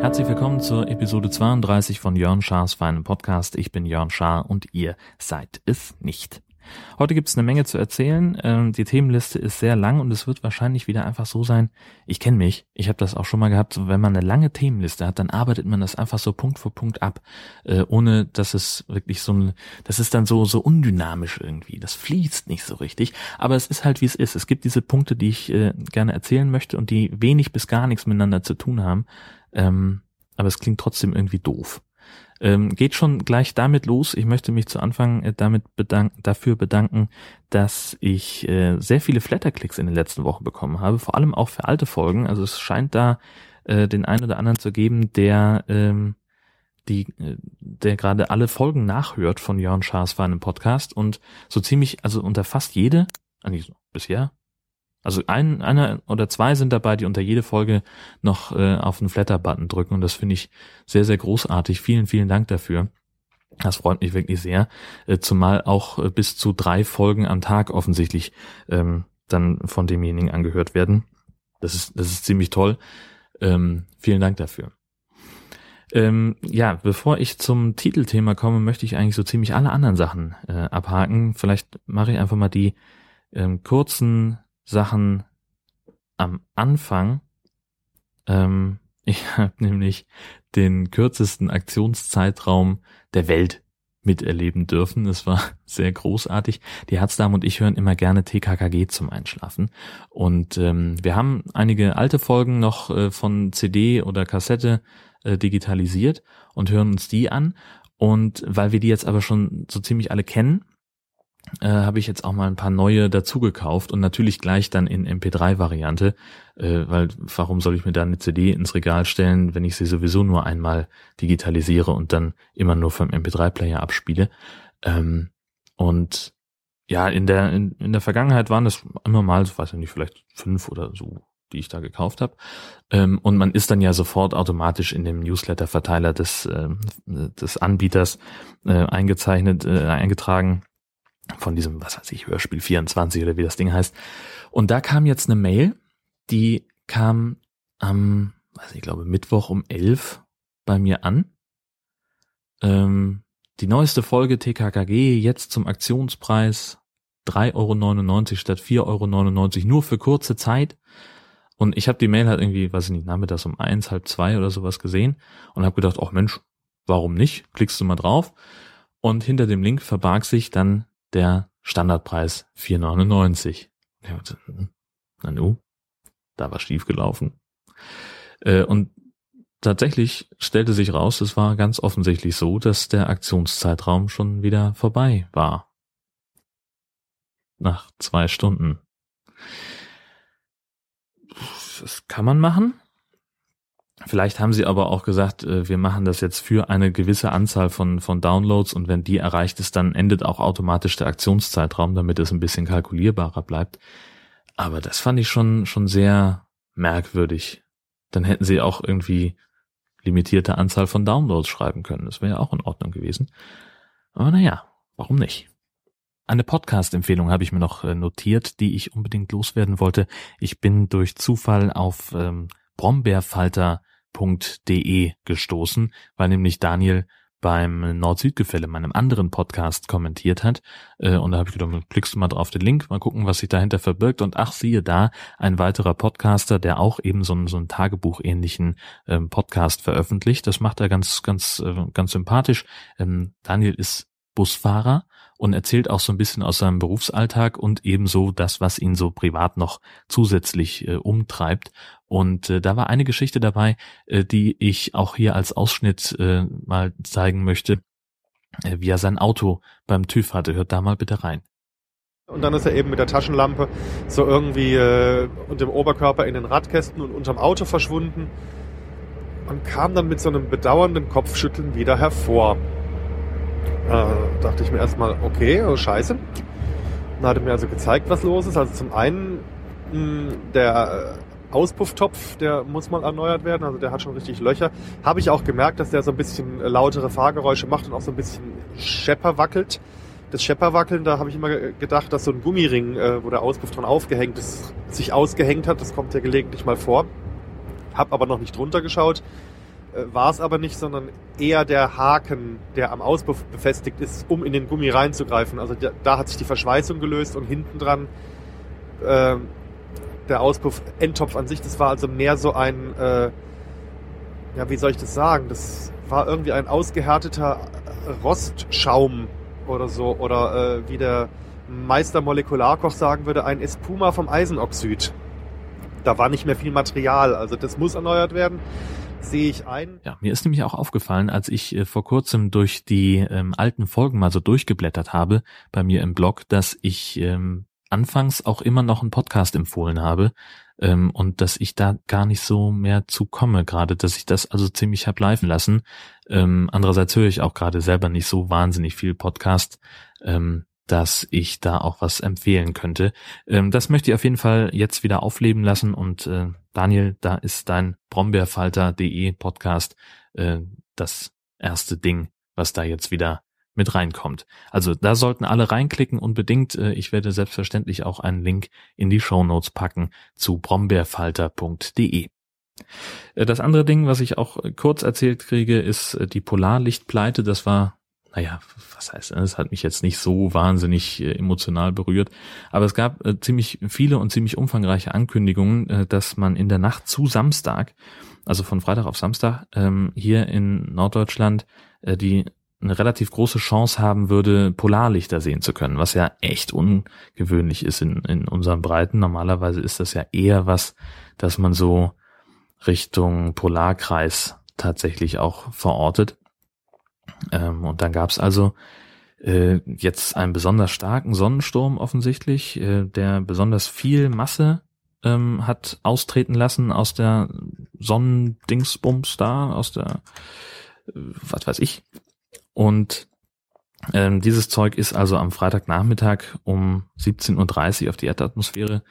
Herzlich willkommen zur Episode 32 von Jörn Schars feinem Podcast. Ich bin Jörn Schaar und ihr seid es nicht. Heute gibt es eine Menge zu erzählen. Ähm, die Themenliste ist sehr lang und es wird wahrscheinlich wieder einfach so sein. Ich kenne mich, ich habe das auch schon mal gehabt. Wenn man eine lange Themenliste hat, dann arbeitet man das einfach so Punkt für Punkt ab, äh, ohne dass es wirklich so ein, das ist dann so so undynamisch irgendwie. Das fließt nicht so richtig. Aber es ist halt wie es ist. Es gibt diese Punkte, die ich äh, gerne erzählen möchte und die wenig bis gar nichts miteinander zu tun haben. Ähm, aber es klingt trotzdem irgendwie doof. Ähm, geht schon gleich damit los. Ich möchte mich zu Anfang äh, damit bedanken, dafür bedanken, dass ich äh, sehr viele Flatterklicks in den letzten Wochen bekommen habe, vor allem auch für alte Folgen. Also es scheint da äh, den einen oder anderen zu geben, der ähm, die, äh, der gerade alle Folgen nachhört von Jörn Schaas für einen Podcast und so ziemlich, also unter fast jede, eigentlich so, bisher, also ein, einer oder zwei sind dabei, die unter jede Folge noch äh, auf den Flatter-Button drücken und das finde ich sehr, sehr großartig. Vielen, vielen Dank dafür. Das freut mich wirklich sehr, äh, zumal auch äh, bis zu drei Folgen am Tag offensichtlich ähm, dann von demjenigen angehört werden. Das ist, das ist ziemlich toll. Ähm, vielen Dank dafür. Ähm, ja, bevor ich zum Titelthema komme, möchte ich eigentlich so ziemlich alle anderen Sachen äh, abhaken. Vielleicht mache ich einfach mal die ähm, kurzen Sachen am Anfang. Ähm, ich habe nämlich den kürzesten Aktionszeitraum der Welt miterleben dürfen. Es war sehr großartig. Die Herzdame und ich hören immer gerne TKKG zum Einschlafen. Und ähm, wir haben einige alte Folgen noch äh, von CD oder Kassette äh, digitalisiert und hören uns die an. Und weil wir die jetzt aber schon so ziemlich alle kennen, äh, habe ich jetzt auch mal ein paar neue dazu gekauft und natürlich gleich dann in MP3-Variante, äh, weil warum soll ich mir da eine CD ins Regal stellen, wenn ich sie sowieso nur einmal digitalisiere und dann immer nur vom MP3-Player abspiele. Ähm, und ja, in der in, in der Vergangenheit waren das immer mal, weiß ich nicht, vielleicht fünf oder so, die ich da gekauft habe. Ähm, und man ist dann ja sofort automatisch in dem Newsletter-Verteiler des äh, des Anbieters äh, eingezeichnet, äh, eingetragen von diesem, was weiß ich, Hörspiel 24 oder wie das Ding heißt. Und da kam jetzt eine Mail, die kam am, weiß ich, glaube Mittwoch um 11 bei mir an. Ähm, die neueste Folge TKKG jetzt zum Aktionspreis 3,99 Euro statt 4,99 Euro nur für kurze Zeit. Und ich habe die Mail halt irgendwie, weiß ich nicht, nachmittags um eins, halb zwei oder sowas gesehen und habe gedacht, ach Mensch, warum nicht? Klickst du mal drauf. Und hinter dem Link verbarg sich dann der Standardpreis 4,99. Ja, na nu, da war schief gelaufen. Äh, und tatsächlich stellte sich raus, es war ganz offensichtlich so, dass der Aktionszeitraum schon wieder vorbei war. Nach zwei Stunden. Das kann man machen. Vielleicht haben sie aber auch gesagt, äh, wir machen das jetzt für eine gewisse Anzahl von, von Downloads und wenn die erreicht ist, dann endet auch automatisch der Aktionszeitraum, damit es ein bisschen kalkulierbarer bleibt. Aber das fand ich schon, schon sehr merkwürdig. Dann hätten sie auch irgendwie limitierte Anzahl von Downloads schreiben können. Das wäre ja auch in Ordnung gewesen. Aber naja, warum nicht? Eine Podcast-Empfehlung habe ich mir noch äh, notiert, die ich unbedingt loswerden wollte. Ich bin durch Zufall auf ähm, Brombeerfalter nord.de gestoßen, weil nämlich Daniel beim Nord-Süd-Gefälle, meinem anderen Podcast, kommentiert hat. Äh, und da habe ich gedacht, klickst du mal drauf den Link, mal gucken, was sich dahinter verbirgt. Und ach, siehe da, ein weiterer Podcaster, der auch eben so einen, so einen Tagebuch-ähnlichen ähm, Podcast veröffentlicht. Das macht er ganz, ganz, äh, ganz sympathisch. Ähm, Daniel ist Busfahrer und erzählt auch so ein bisschen aus seinem Berufsalltag und ebenso das, was ihn so privat noch zusätzlich äh, umtreibt. Und äh, da war eine Geschichte dabei, äh, die ich auch hier als Ausschnitt äh, mal zeigen möchte, äh, wie er sein Auto beim TÜV hatte. Hört da mal bitte rein. Und dann ist er eben mit der Taschenlampe so irgendwie äh, und dem Oberkörper in den Radkästen und unterm Auto verschwunden und kam dann mit so einem bedauernden Kopfschütteln wieder hervor. Äh, dachte ich mir erstmal, okay, oh scheiße. Hat er mir also gezeigt, was los ist. Also zum einen mh, der äh, Auspufftopf, der muss mal erneuert werden, also der hat schon richtig Löcher. Habe ich auch gemerkt, dass der so ein bisschen lautere Fahrgeräusche macht und auch so ein bisschen Schepper wackelt. Das Schepperwackeln, da habe ich immer gedacht, dass so ein Gummiring, äh, wo der Auspuff dran aufgehängt ist, sich ausgehängt hat. Das kommt ja gelegentlich mal vor. Hab aber noch nicht drunter geschaut. Äh, War es aber nicht, sondern eher der Haken, der am Auspuff befestigt ist, um in den Gummi reinzugreifen. Also da, da hat sich die Verschweißung gelöst und hinten dran äh, der Auspuff Endtopf an sich, das war also mehr so ein, äh, ja, wie soll ich das sagen? Das war irgendwie ein ausgehärteter Rostschaum oder so. Oder äh, wie der Meister Molekularkoch sagen würde, ein Espuma vom Eisenoxid. Da war nicht mehr viel Material, also das muss erneuert werden. Sehe ich ein. Ja, mir ist nämlich auch aufgefallen, als ich äh, vor kurzem durch die ähm, alten Folgen mal so durchgeblättert habe bei mir im Blog, dass ich ähm, anfangs auch immer noch einen Podcast empfohlen habe ähm, und dass ich da gar nicht so mehr zu komme, gerade dass ich das also ziemlich hab leifen lassen. Ähm, andererseits höre ich auch gerade selber nicht so wahnsinnig viel Podcast, ähm, dass ich da auch was empfehlen könnte. Ähm, das möchte ich auf jeden Fall jetzt wieder aufleben lassen und äh, Daniel, da ist dein Brombeerfalter.de Podcast äh, das erste Ding, was da jetzt wieder mit reinkommt. Also da sollten alle reinklicken unbedingt. Äh, ich werde selbstverständlich auch einen Link in die Show Notes packen zu brombeerfalter.de. Äh, das andere Ding, was ich auch kurz erzählt kriege, ist äh, die Polarlichtpleite. Das war, naja, was heißt, das hat mich jetzt nicht so wahnsinnig emotional berührt. Aber es gab ziemlich viele und ziemlich umfangreiche Ankündigungen, dass man in der Nacht zu Samstag, also von Freitag auf Samstag, ähm, hier in Norddeutschland die eine relativ große Chance haben würde, Polarlichter sehen zu können, was ja echt ungewöhnlich ist in, in unseren Breiten. Normalerweise ist das ja eher was, dass man so Richtung Polarkreis tatsächlich auch verortet. Ähm, und dann gab es also äh, jetzt einen besonders starken Sonnensturm offensichtlich, äh, der besonders viel Masse ähm, hat austreten lassen aus der Sonnendingsbums da, aus der, äh, was weiß ich, und ähm, dieses Zeug ist also am Freitagnachmittag um 17.30 Uhr auf die Erdatmosphäre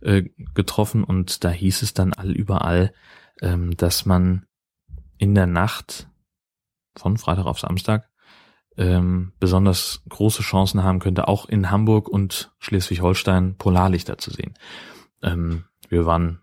äh, getroffen. Und da hieß es dann all überall, ähm, dass man in der Nacht von Freitag auf Samstag ähm, besonders große Chancen haben könnte, auch in Hamburg und Schleswig-Holstein Polarlichter zu sehen. Ähm, wir waren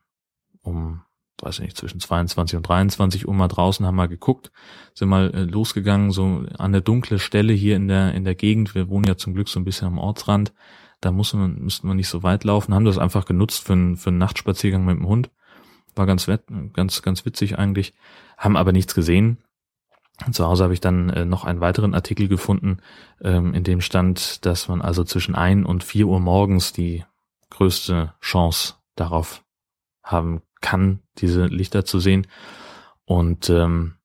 um weiß ich nicht, zwischen 22 und 23 Uhr mal draußen, haben mal geguckt, sind mal äh, losgegangen, so an eine dunkle Stelle hier in der, in der Gegend. Wir wohnen ja zum Glück so ein bisschen am Ortsrand. Da muss man, müssten wir nicht so weit laufen, haben das einfach genutzt für, einen für einen Nachtspaziergang mit dem Hund. War ganz, wett, ganz, ganz witzig eigentlich, haben aber nichts gesehen. Zu Hause habe ich dann äh, noch einen weiteren Artikel gefunden, ähm, in dem stand, dass man also zwischen ein und vier Uhr morgens die größte Chance darauf haben kann, diese Lichter zu sehen. Und ähm,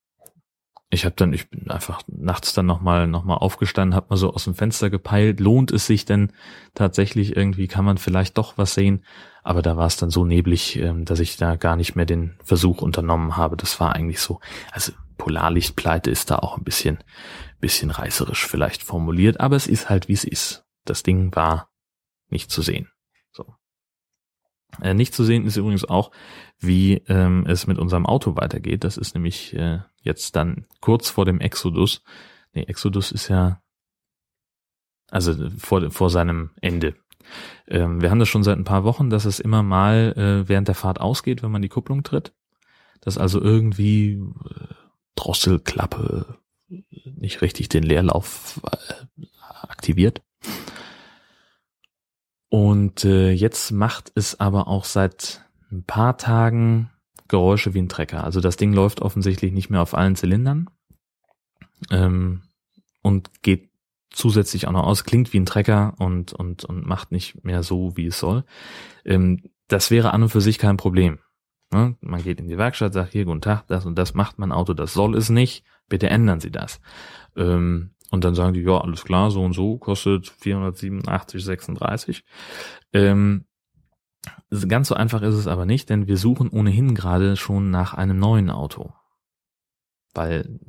ich habe dann, ich bin einfach nachts dann nochmal noch mal aufgestanden, habe mal so aus dem Fenster gepeilt, lohnt es sich denn tatsächlich irgendwie, kann man vielleicht doch was sehen, aber da war es dann so neblig, ähm, dass ich da gar nicht mehr den Versuch unternommen habe. Das war eigentlich so, also Polarlichtpleite ist da auch ein bisschen, bisschen reißerisch vielleicht formuliert, aber es ist halt wie es ist. Das Ding war nicht zu sehen. Äh, nicht zu sehen ist übrigens auch, wie ähm, es mit unserem Auto weitergeht. Das ist nämlich äh, jetzt dann kurz vor dem Exodus. Nee, Exodus ist ja also vor, vor seinem Ende. Ähm, wir haben das schon seit ein paar Wochen, dass es immer mal äh, während der Fahrt ausgeht, wenn man die Kupplung tritt. Dass also irgendwie äh, Drosselklappe nicht richtig den Leerlauf äh, aktiviert. Und äh, jetzt macht es aber auch seit ein paar Tagen Geräusche wie ein Trecker. Also das Ding läuft offensichtlich nicht mehr auf allen Zylindern ähm, und geht zusätzlich auch noch aus, klingt wie ein Trecker und, und, und macht nicht mehr so, wie es soll. Ähm, das wäre an und für sich kein Problem. Ne? Man geht in die Werkstatt, sagt hier, guten Tag, das und das macht mein Auto, das soll es nicht, bitte ändern Sie das. Ähm, und dann sagen die, ja, alles klar, so und so, kostet 487,36. Ähm, ganz so einfach ist es aber nicht, denn wir suchen ohnehin gerade schon nach einem neuen Auto. Weil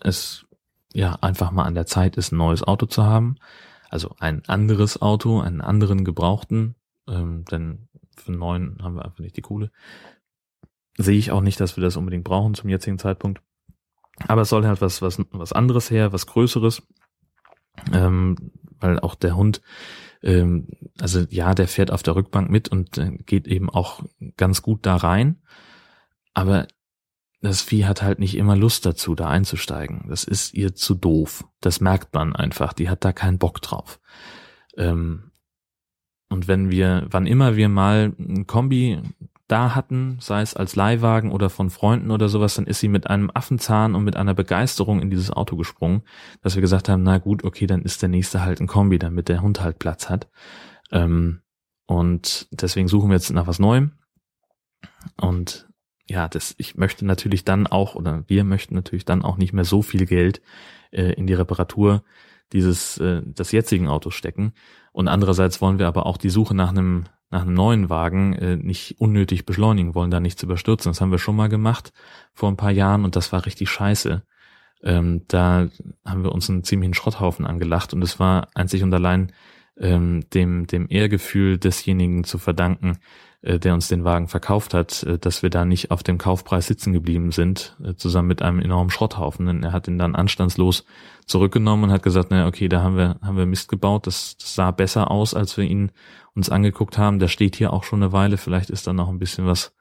es ja einfach mal an der Zeit ist, ein neues Auto zu haben. Also ein anderes Auto, einen anderen gebrauchten, ähm, denn für neuen haben wir einfach nicht die Kohle. Sehe ich auch nicht, dass wir das unbedingt brauchen zum jetzigen Zeitpunkt. Aber es soll halt was, was, was anderes her, was Größeres. Ähm, weil auch der Hund, ähm, also ja, der fährt auf der Rückbank mit und äh, geht eben auch ganz gut da rein. Aber das Vieh hat halt nicht immer Lust dazu, da einzusteigen. Das ist ihr zu doof. Das merkt man einfach. Die hat da keinen Bock drauf. Ähm, und wenn wir, wann immer wir mal ein Kombi da hatten, sei es als Leihwagen oder von Freunden oder sowas, dann ist sie mit einem Affenzahn und mit einer Begeisterung in dieses Auto gesprungen, dass wir gesagt haben, na gut, okay, dann ist der nächste halt ein Kombi, damit der Hund halt Platz hat. Ähm, und deswegen suchen wir jetzt nach was Neuem. Und ja, das, ich möchte natürlich dann auch, oder wir möchten natürlich dann auch nicht mehr so viel Geld äh, in die Reparatur dieses, äh, des jetzigen Autos stecken. Und andererseits wollen wir aber auch die Suche nach einem nach einem neuen Wagen äh, nicht unnötig beschleunigen, wollen da nichts überstürzen. Das haben wir schon mal gemacht vor ein paar Jahren und das war richtig scheiße. Ähm, da haben wir uns einen ziemlichen Schrotthaufen angelacht und es war einzig und allein ähm, dem, dem Ehrgefühl desjenigen zu verdanken, äh, der uns den Wagen verkauft hat, äh, dass wir da nicht auf dem Kaufpreis sitzen geblieben sind, äh, zusammen mit einem enormen Schrotthaufen. Denn er hat ihn dann anstandslos zurückgenommen und hat gesagt, naja, okay, da haben wir, haben wir Mist gebaut, das, das sah besser aus, als wir ihn uns angeguckt haben. Der steht hier auch schon eine Weile, vielleicht ist da noch ein bisschen was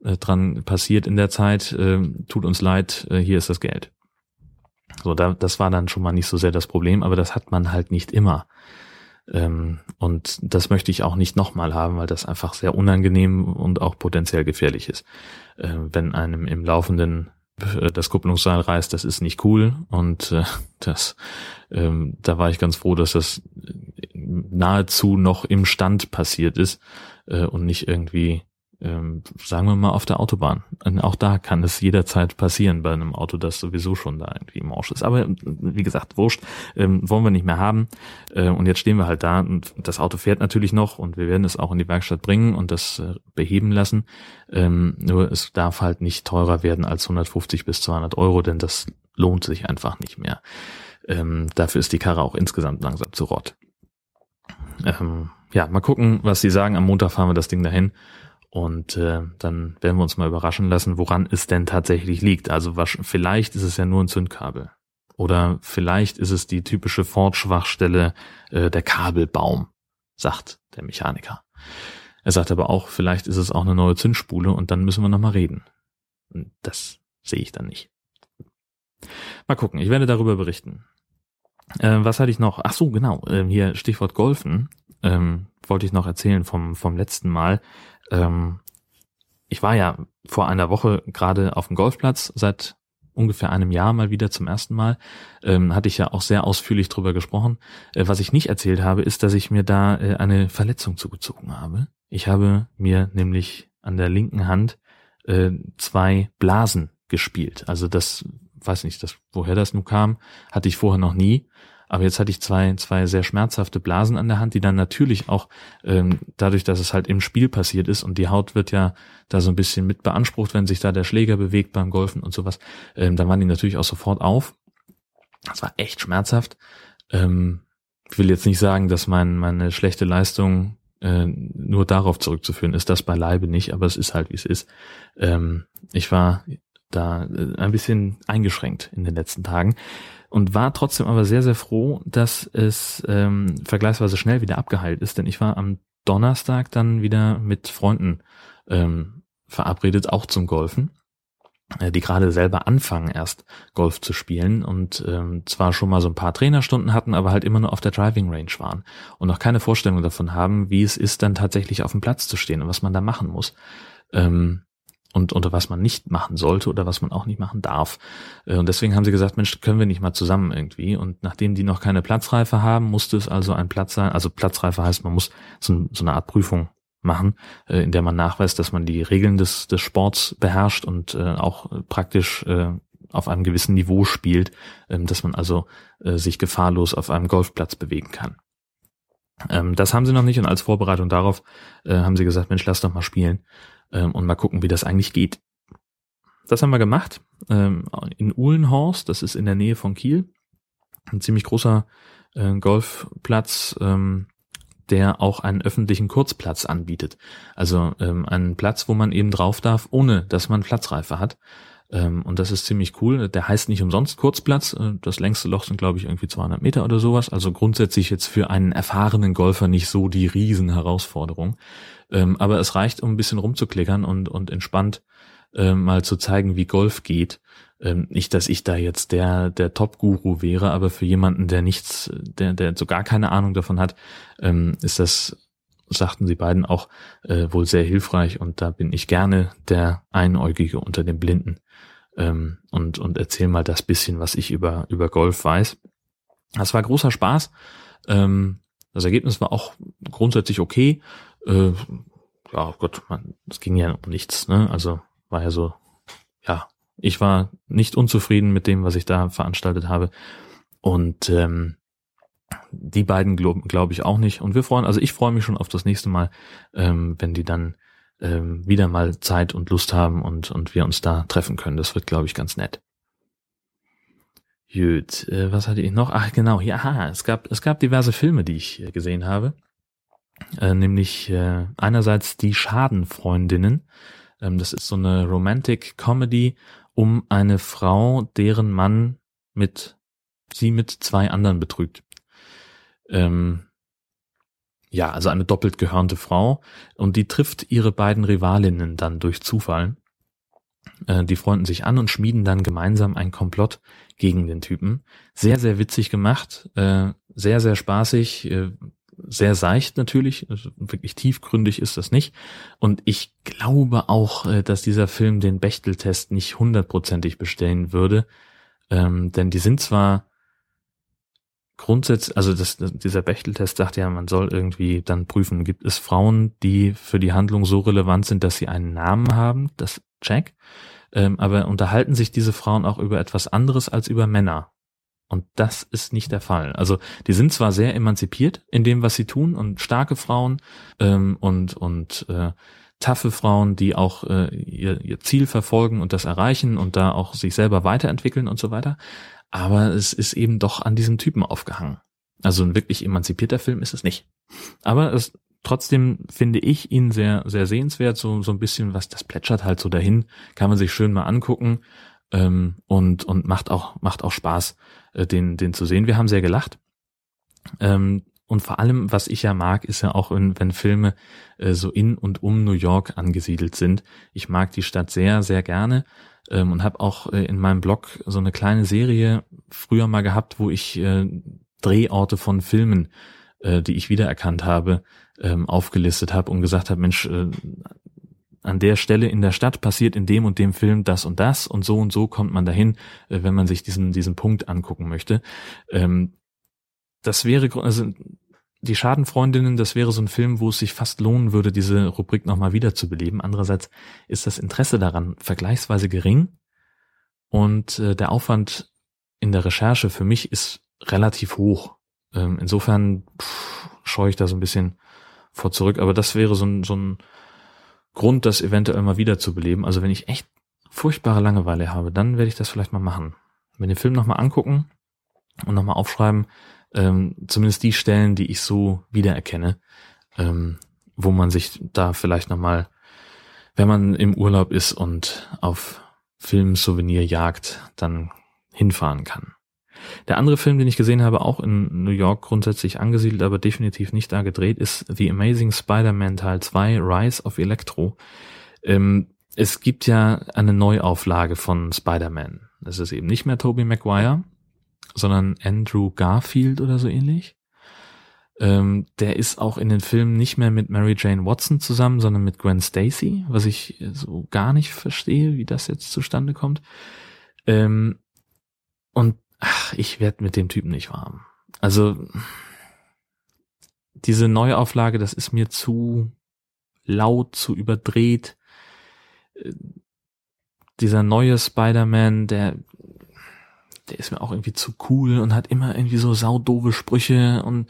dran passiert in der Zeit. Äh, tut uns leid, hier ist das Geld. So, da, das war dann schon mal nicht so sehr das Problem, aber das hat man halt nicht immer. Ähm, und das möchte ich auch nicht nochmal haben, weil das einfach sehr unangenehm und auch potenziell gefährlich ist. Äh, wenn einem im laufenden äh, das Kupplungsseil reißt, das ist nicht cool und äh, das, ähm, da war ich ganz froh, dass das nahezu noch im Stand passiert ist äh, und nicht irgendwie ähm, sagen wir mal auf der Autobahn. Und auch da kann es jederzeit passieren bei einem Auto, das sowieso schon da irgendwie im Arsch ist. Aber wie gesagt, wurscht, ähm, wollen wir nicht mehr haben. Äh, und jetzt stehen wir halt da und das Auto fährt natürlich noch und wir werden es auch in die Werkstatt bringen und das äh, beheben lassen. Ähm, nur es darf halt nicht teurer werden als 150 bis 200 Euro, denn das lohnt sich einfach nicht mehr. Ähm, dafür ist die Karre auch insgesamt langsam zu rott. Ähm, ja, mal gucken, was sie sagen. Am Montag fahren wir das Ding dahin und äh, dann werden wir uns mal überraschen lassen, woran es denn tatsächlich liegt. Also was, vielleicht ist es ja nur ein Zündkabel. Oder vielleicht ist es die typische Ford-Schwachstelle äh, der Kabelbaum, sagt der Mechaniker. Er sagt aber auch, vielleicht ist es auch eine neue Zündspule und dann müssen wir nochmal reden. Das sehe ich dann nicht. Mal gucken, ich werde darüber berichten. Äh, was hatte ich noch? Ach so, genau, äh, hier Stichwort Golfen. Ähm, wollte ich noch erzählen vom, vom letzten Mal. Ähm, ich war ja vor einer Woche gerade auf dem Golfplatz seit ungefähr einem Jahr mal wieder zum ersten Mal. Ähm, hatte ich ja auch sehr ausführlich drüber gesprochen. Äh, was ich nicht erzählt habe, ist, dass ich mir da äh, eine Verletzung zugezogen habe. Ich habe mir nämlich an der linken Hand äh, zwei Blasen gespielt. Also das, weiß nicht, das, woher das nun kam, hatte ich vorher noch nie. Aber jetzt hatte ich zwei, zwei sehr schmerzhafte Blasen an der Hand, die dann natürlich auch ähm, dadurch, dass es halt im Spiel passiert ist und die Haut wird ja da so ein bisschen mit beansprucht, wenn sich da der Schläger bewegt beim Golfen und sowas, ähm, dann waren die natürlich auch sofort auf. Das war echt schmerzhaft. Ähm, ich will jetzt nicht sagen, dass mein, meine schlechte Leistung äh, nur darauf zurückzuführen ist, das beileibe nicht, aber es ist halt, wie es ist. Ähm, ich war da äh, ein bisschen eingeschränkt in den letzten Tagen und war trotzdem aber sehr, sehr froh, dass es ähm, vergleichsweise schnell wieder abgeheilt ist, denn ich war am Donnerstag dann wieder mit Freunden ähm, verabredet, auch zum Golfen, äh, die gerade selber anfangen erst Golf zu spielen und ähm, zwar schon mal so ein paar Trainerstunden hatten, aber halt immer nur auf der Driving Range waren und noch keine Vorstellung davon haben, wie es ist, dann tatsächlich auf dem Platz zu stehen und was man da machen muss. Ähm, und oder was man nicht machen sollte oder was man auch nicht machen darf. Äh, und deswegen haben sie gesagt, Mensch, können wir nicht mal zusammen irgendwie. Und nachdem die noch keine Platzreife haben, musste es also ein Platz sein. Also Platzreife heißt, man muss so, so eine Art Prüfung machen, äh, in der man nachweist, dass man die Regeln des, des Sports beherrscht und äh, auch praktisch auf einem gewissen Niveau spielt, ähm, dass man also sich gefahrlos auf einem Golfplatz bewegen kann. Ähm, das haben sie noch nicht und als Vorbereitung darauf haben sie gesagt, Mensch, lass doch mal spielen ähm, und mal gucken, wie das eigentlich geht. Das haben wir gemacht ähm, in Uhlenhorst, das ist in der Nähe von Kiel. Ein ziemlich großer äh, Golfplatz, ähm, der auch einen öffentlichen Kurzplatz anbietet. Also ähm, einen Platz, wo man eben drauf darf, ohne dass man Platzreife hat. Ähm, und das ist ziemlich cool. Der heißt nicht umsonst Kurzplatz. Äh, das längste Loch sind, glaube ich, irgendwie 200 Meter oder sowas. Also grundsätzlich jetzt für einen erfahrenen Golfer nicht so die Riesenherausforderung. Ähm, aber es reicht, um ein bisschen rumzuklickern und, und entspannt äh, mal zu zeigen, wie Golf geht. Ähm, nicht, dass ich da jetzt der, der Top-Guru wäre, aber für jemanden, der nichts, der, der so gar keine Ahnung davon hat, ähm, ist das sagten sie beiden auch äh, wohl sehr hilfreich und da bin ich gerne der Einäugige unter den Blinden ähm, und, und erzähl mal das bisschen, was ich über, über Golf weiß. Das war großer Spaß. Ähm, das Ergebnis war auch grundsätzlich okay. Äh, ja, Gott, man, es ging ja um nichts, ne? Also war ja so, ja, ich war nicht unzufrieden mit dem, was ich da veranstaltet habe. Und ähm, die beiden glaube ich, auch nicht. Und wir freuen, also ich freue mich schon auf das nächste Mal, ähm, wenn die dann ähm, wieder mal Zeit und Lust haben und, und wir uns da treffen können. Das wird, glaube ich, ganz nett. Gut, äh, was hatte ich noch? Ach genau, ja, es gab, es gab diverse Filme, die ich äh, gesehen habe. Äh, nämlich äh, einerseits die Schadenfreundinnen. Ähm, das ist so eine Romantic Comedy um eine Frau, deren Mann mit sie mit zwei anderen betrügt. Ähm, ja, also eine doppelt gehörnte Frau und die trifft ihre beiden Rivalinnen dann durch Zufall. Äh, die freunden sich an und schmieden dann gemeinsam ein Komplott gegen den Typen. Sehr, sehr witzig gemacht, äh, sehr, sehr spaßig, sehr seicht natürlich, wirklich tiefgründig ist das nicht. Und ich glaube auch, äh, dass dieser Film den Bechteltest nicht hundertprozentig bestellen würde, ähm, denn die sind zwar grundsätzlich, also das, dieser Bechteltest sagt ja, man soll irgendwie dann prüfen, gibt es Frauen, die für die Handlung so relevant sind, dass sie einen Namen haben, das check. Ähm, aber unterhalten sich diese Frauen auch über etwas anderes als über Männer? Und das ist nicht der Fall. Also die sind zwar sehr emanzipiert in dem, was sie tun und starke Frauen ähm, und und äh, taffe Frauen, die auch äh, ihr, ihr Ziel verfolgen und das erreichen und da auch sich selber weiterentwickeln und so weiter aber es ist eben doch an diesem Typen aufgehangen. Also ein wirklich emanzipierter Film ist es nicht. Aber es trotzdem finde ich ihn sehr, sehr sehenswert. So, so ein bisschen, was das plätschert halt so dahin, kann man sich schön mal angucken ähm, und und macht auch macht auch Spaß, äh, den den zu sehen. Wir haben sehr gelacht. Ähm, und vor allem, was ich ja mag, ist ja auch, wenn, Filme äh, so in und um New York angesiedelt sind. Ich mag die Stadt sehr, sehr gerne ähm, und habe auch äh, in meinem Blog so eine kleine Serie früher mal gehabt, wo ich äh, Drehorte von Filmen, äh, die ich wiedererkannt habe, ähm, aufgelistet habe und gesagt habe, Mensch, äh, an der Stelle in der Stadt passiert in dem und dem Film das und das und so und so kommt man dahin, äh, wenn man sich diesen diesen Punkt angucken möchte. Ähm, das wäre also die Schadenfreundinnen, das wäre so ein Film, wo es sich fast lohnen würde, diese Rubrik nochmal wieder zu beleben. Andererseits ist das Interesse daran vergleichsweise gering und äh, der Aufwand in der Recherche für mich ist relativ hoch. Ähm, insofern pff, scheue ich da so ein bisschen vor zurück, aber das wäre so ein, so ein Grund, das eventuell mal wieder zu beleben. Also wenn ich echt furchtbare Langeweile habe, dann werde ich das vielleicht mal machen. Wenn den Film nochmal angucken und nochmal aufschreiben, ähm, zumindest die Stellen, die ich so wiedererkenne, ähm, wo man sich da vielleicht nochmal, wenn man im Urlaub ist und auf Filmsouvenir jagt, dann hinfahren kann. Der andere Film, den ich gesehen habe, auch in New York grundsätzlich angesiedelt, aber definitiv nicht da gedreht, ist The Amazing Spider-Man Teil 2, Rise of Electro. Ähm, es gibt ja eine Neuauflage von Spider-Man. Es ist eben nicht mehr Tobey Maguire, sondern Andrew Garfield oder so ähnlich. Ähm, der ist auch in den Filmen nicht mehr mit Mary Jane Watson zusammen, sondern mit Gwen Stacy, was ich so gar nicht verstehe, wie das jetzt zustande kommt. Ähm, und ach, ich werde mit dem Typen nicht warm. Also diese Neuauflage, das ist mir zu laut, zu überdreht. Äh, dieser neue Spider-Man, der der ist mir auch irgendwie zu cool und hat immer irgendwie so saudove Sprüche und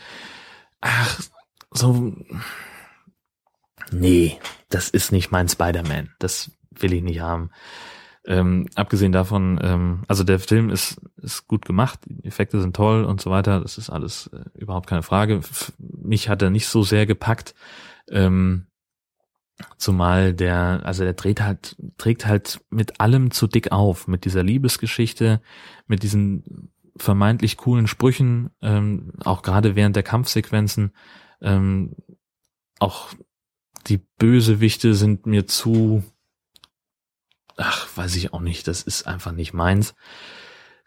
ach, so. Nee, das ist nicht mein Spider-Man. Das will ich nicht haben. Ähm, abgesehen davon, ähm, also der Film ist, ist gut gemacht, die Effekte sind toll und so weiter, das ist alles äh, überhaupt keine Frage. F mich hat er nicht so sehr gepackt. Ähm, Zumal der, also der dreht halt, trägt halt mit allem zu dick auf, mit dieser Liebesgeschichte, mit diesen vermeintlich coolen Sprüchen, ähm, auch gerade während der Kampfsequenzen, ähm, auch die Bösewichte sind mir zu, ach, weiß ich auch nicht, das ist einfach nicht meins.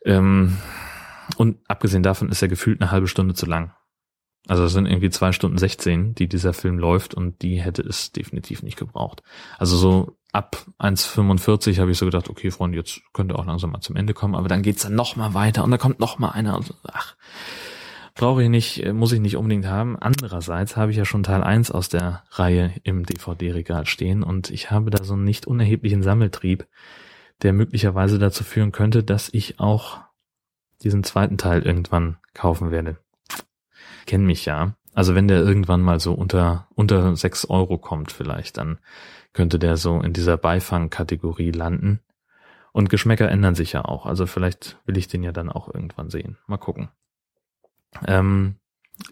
Ähm, und abgesehen davon ist er gefühlt eine halbe Stunde zu lang. Also es sind irgendwie zwei Stunden 16, die dieser Film läuft und die hätte es definitiv nicht gebraucht. Also so ab 1,45 habe ich so gedacht, okay, Freunde, jetzt könnte auch langsam mal zum Ende kommen, aber dann geht's dann noch mal weiter und da kommt noch mal einer. Also, ach, brauche ich nicht, äh, muss ich nicht unbedingt haben. Andererseits habe ich ja schon Teil 1 aus der Reihe im DVD-Regal stehen und ich habe da so einen nicht unerheblichen Sammeltrieb, der möglicherweise dazu führen könnte, dass ich auch diesen zweiten Teil irgendwann kaufen werde. Kenn mich ja. Also wenn der irgendwann mal so unter, unter sechs Euro kommt vielleicht, dann könnte der so in dieser Beifang-Kategorie landen. Und Geschmäcker ändern sich ja auch. Also vielleicht will ich den ja dann auch irgendwann sehen. Mal gucken. Ähm,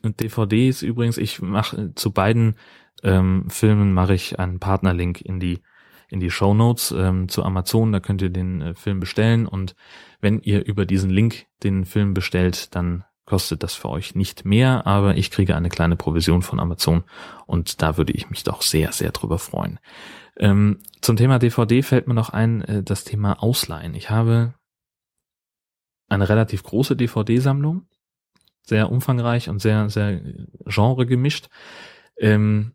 DVDs übrigens, ich mache zu beiden ähm, Filmen mache ich einen Partnerlink in die in die Show Notes ähm, zu Amazon. Da könnt ihr den äh, Film bestellen und wenn ihr über diesen Link den Film bestellt, dann kostet das für euch nicht mehr, aber ich kriege eine kleine Provision von Amazon und da würde ich mich doch sehr, sehr drüber freuen. Ähm, zum Thema DVD fällt mir noch ein, äh, das Thema Ausleihen. Ich habe eine relativ große DVD-Sammlung, sehr umfangreich und sehr, sehr genre gemischt. Ähm,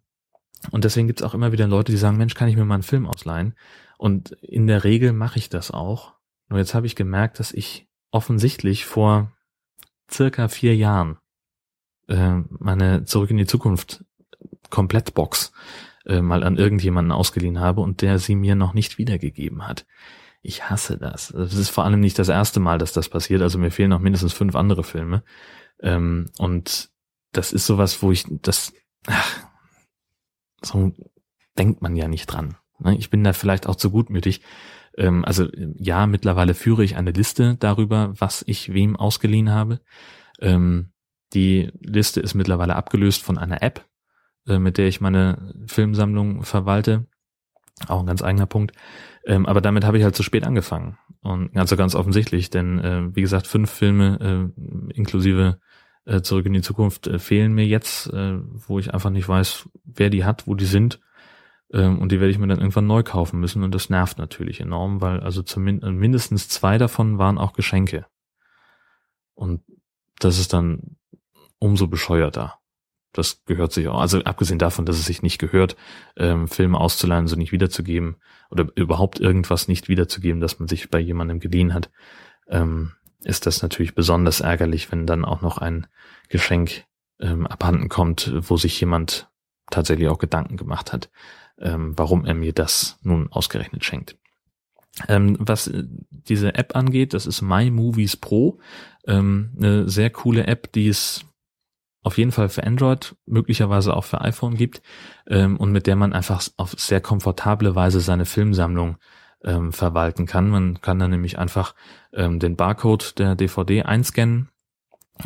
und deswegen gibt es auch immer wieder Leute, die sagen, Mensch, kann ich mir mal einen Film ausleihen? Und in der Regel mache ich das auch. Nur jetzt habe ich gemerkt, dass ich offensichtlich vor circa vier Jahren äh, meine Zurück in die Zukunft Komplettbox äh, mal an irgendjemanden ausgeliehen habe und der sie mir noch nicht wiedergegeben hat. Ich hasse das. Es ist vor allem nicht das erste Mal, dass das passiert. Also mir fehlen noch mindestens fünf andere Filme. Ähm, und das ist sowas, wo ich das, ach, so denkt man ja nicht dran. Ne? Ich bin da vielleicht auch zu gutmütig. Ähm, also ja, mittlerweile führe ich eine Liste darüber, was ich wem ausgeliehen habe. Ähm, die Liste ist mittlerweile abgelöst von einer App, äh, mit der ich meine Filmsammlung verwalte. Auch ein ganz eigener Punkt. Ähm, aber damit habe ich halt zu spät angefangen. Und ganz so ganz offensichtlich, denn äh, wie gesagt, fünf Filme äh, inklusive äh, Zurück in die Zukunft äh, fehlen mir jetzt, äh, wo ich einfach nicht weiß, wer die hat, wo die sind. Ähm, und die werde ich mir dann irgendwann neu kaufen müssen. Und das nervt natürlich enorm, weil also zumindest äh, mindestens zwei davon waren auch Geschenke. Und das ist dann umso bescheuerter. Das gehört sich auch. Also abgesehen davon, dass es sich nicht gehört, ähm, Filme auszuleihen, so nicht wiederzugeben oder überhaupt irgendwas nicht wiederzugeben, das man sich bei jemandem geliehen hat, ähm, ist das natürlich besonders ärgerlich, wenn dann auch noch ein Geschenk ähm, abhanden kommt, wo sich jemand tatsächlich auch Gedanken gemacht hat, ähm, warum er mir das nun ausgerechnet schenkt. Ähm, was äh, diese App angeht, das ist My Movies Pro, ähm, eine sehr coole App, die es auf jeden Fall für Android, möglicherweise auch für iPhone gibt ähm, und mit der man einfach auf sehr komfortable Weise seine Filmsammlung ähm, verwalten kann. Man kann dann nämlich einfach ähm, den Barcode der DVD einscannen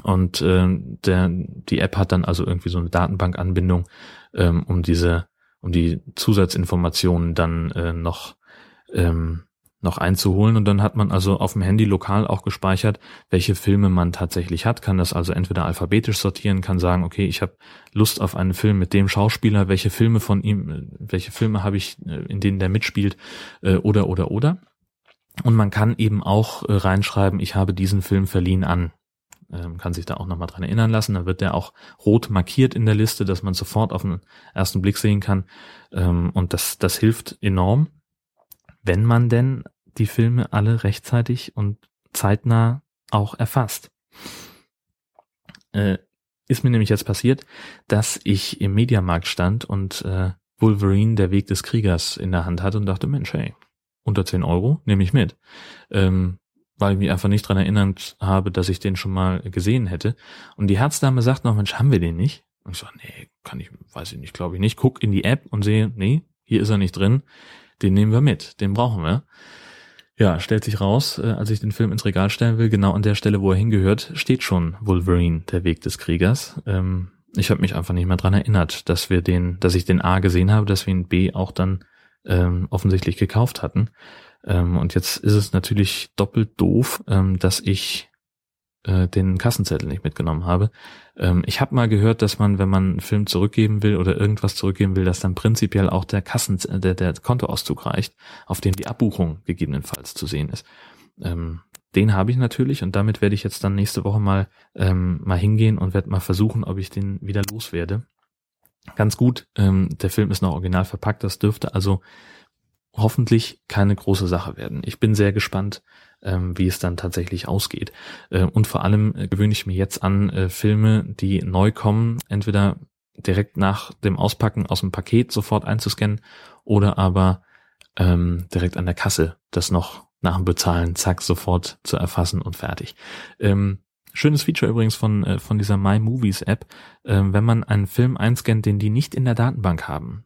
und äh, der, die App hat dann also irgendwie so eine Datenbankanbindung, ähm, um diese, um die Zusatzinformationen dann äh, noch ähm, noch einzuholen und dann hat man also auf dem Handy lokal auch gespeichert, welche Filme man tatsächlich hat, kann das also entweder alphabetisch sortieren, kann sagen, okay, ich habe Lust auf einen Film mit dem Schauspieler, welche Filme von ihm, welche Filme habe ich, äh, in denen der mitspielt, äh, oder oder oder. Und man kann eben auch äh, reinschreiben, ich habe diesen Film verliehen an. Ähm, kann sich da auch nochmal dran erinnern lassen. Dann wird der auch rot markiert in der Liste, dass man sofort auf den ersten Blick sehen kann. Ähm, und das, das hilft enorm wenn man denn die Filme alle rechtzeitig und zeitnah auch erfasst. Äh, ist mir nämlich jetzt passiert, dass ich im Mediamarkt stand und äh, Wolverine, der Weg des Kriegers, in der Hand hatte und dachte, Mensch, hey, unter 10 Euro nehme ich mit. Ähm, weil ich mich einfach nicht dran erinnert habe, dass ich den schon mal gesehen hätte. Und die Herzdame sagt noch, Mensch, haben wir den nicht? Und ich sage, nee, kann ich, weiß ich nicht, glaube ich nicht. Guck in die App und sehe, nee, hier ist er nicht drin. Den nehmen wir mit, den brauchen wir. Ja, stellt sich raus, äh, als ich den Film ins Regal stellen will, genau an der Stelle, wo er hingehört, steht schon Wolverine, der Weg des Kriegers. Ähm, ich habe mich einfach nicht mehr dran erinnert, dass wir den, dass ich den A gesehen habe, dass wir ihn B auch dann ähm, offensichtlich gekauft hatten. Ähm, und jetzt ist es natürlich doppelt doof, ähm, dass ich äh, den Kassenzettel nicht mitgenommen habe. Ähm, ich habe mal gehört, dass man, wenn man einen Film zurückgeben will oder irgendwas zurückgeben will, dass dann prinzipiell auch der Kassen, der, der Kontoauszug reicht, auf dem die Abbuchung gegebenenfalls zu sehen ist. Ähm, den habe ich natürlich und damit werde ich jetzt dann nächste Woche mal ähm, mal hingehen und werde mal versuchen, ob ich den wieder loswerde. Ganz gut, ähm, der Film ist noch original verpackt, das dürfte also hoffentlich keine große Sache werden. Ich bin sehr gespannt, ähm, wie es dann tatsächlich ausgeht. Äh, und vor allem äh, gewöhne ich mir jetzt an äh, Filme, die neu kommen, entweder direkt nach dem Auspacken aus dem Paket sofort einzuscannen oder aber ähm, direkt an der Kasse das noch nach dem Bezahlen, zack, sofort zu erfassen und fertig. Ähm, schönes Feature übrigens von, äh, von dieser My Movies App. Ähm, wenn man einen Film einscannt, den die nicht in der Datenbank haben,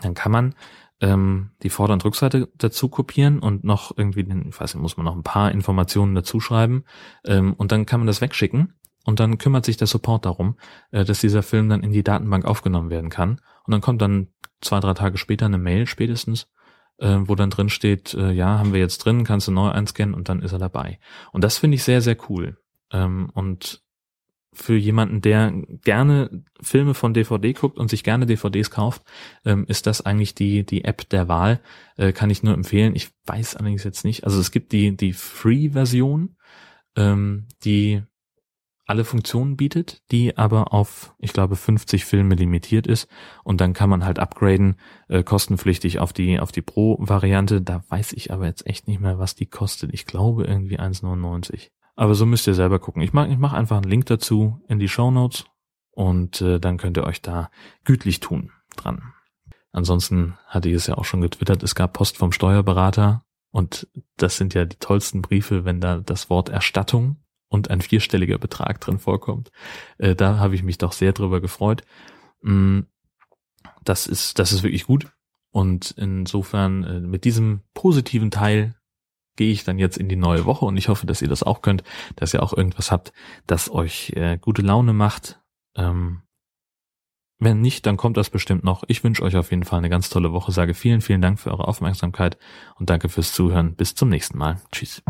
dann kann man ähm, die Vorder- und Rückseite dazu kopieren und noch irgendwie, den, ich weiß nicht, muss man noch ein paar Informationen dazu schreiben ähm, und dann kann man das wegschicken und dann kümmert sich der Support darum, äh, dass dieser Film dann in die Datenbank aufgenommen werden kann und dann kommt dann zwei, drei Tage später eine Mail spätestens, äh, wo dann drin steht, äh, ja, haben wir jetzt drin, kannst du neu einscannen und dann ist er dabei. Und das finde ich sehr, sehr cool. Ähm, und für jemanden, der gerne Filme von DVD guckt und sich gerne DVDs kauft, ähm, ist das eigentlich die, die App der Wahl. Äh, kann ich nur empfehlen. Ich weiß allerdings jetzt nicht. Also es gibt die, die Free-Version, ähm, die alle Funktionen bietet, die aber auf, ich glaube, 50 Filme limitiert ist. Und dann kann man halt upgraden, äh, kostenpflichtig auf die, auf die Pro-Variante. Da weiß ich aber jetzt echt nicht mehr, was die kostet. Ich glaube irgendwie 1,99. Aber so müsst ihr selber gucken. Ich mache ich mach einfach einen Link dazu in die Show Notes und äh, dann könnt ihr euch da gütlich tun dran. Ansonsten hatte ich es ja auch schon getwittert, es gab Post vom Steuerberater und das sind ja die tollsten Briefe, wenn da das Wort Erstattung und ein vierstelliger Betrag drin vorkommt. Äh, da habe ich mich doch sehr drüber gefreut. Mm, das ist, das ist wirklich gut. Und insofern äh, mit diesem positiven Teil gehe ich dann jetzt in die neue Woche und ich hoffe, dass ihr das auch könnt, dass ihr auch irgendwas habt, das euch äh, gute Laune macht. Ähm, wenn nicht, dann kommt das bestimmt noch. Ich wünsche euch auf jeden Fall eine ganz tolle Woche, sage vielen, vielen Dank für eure Aufmerksamkeit und danke fürs Zuhören. Bis zum nächsten Mal. Tschüss.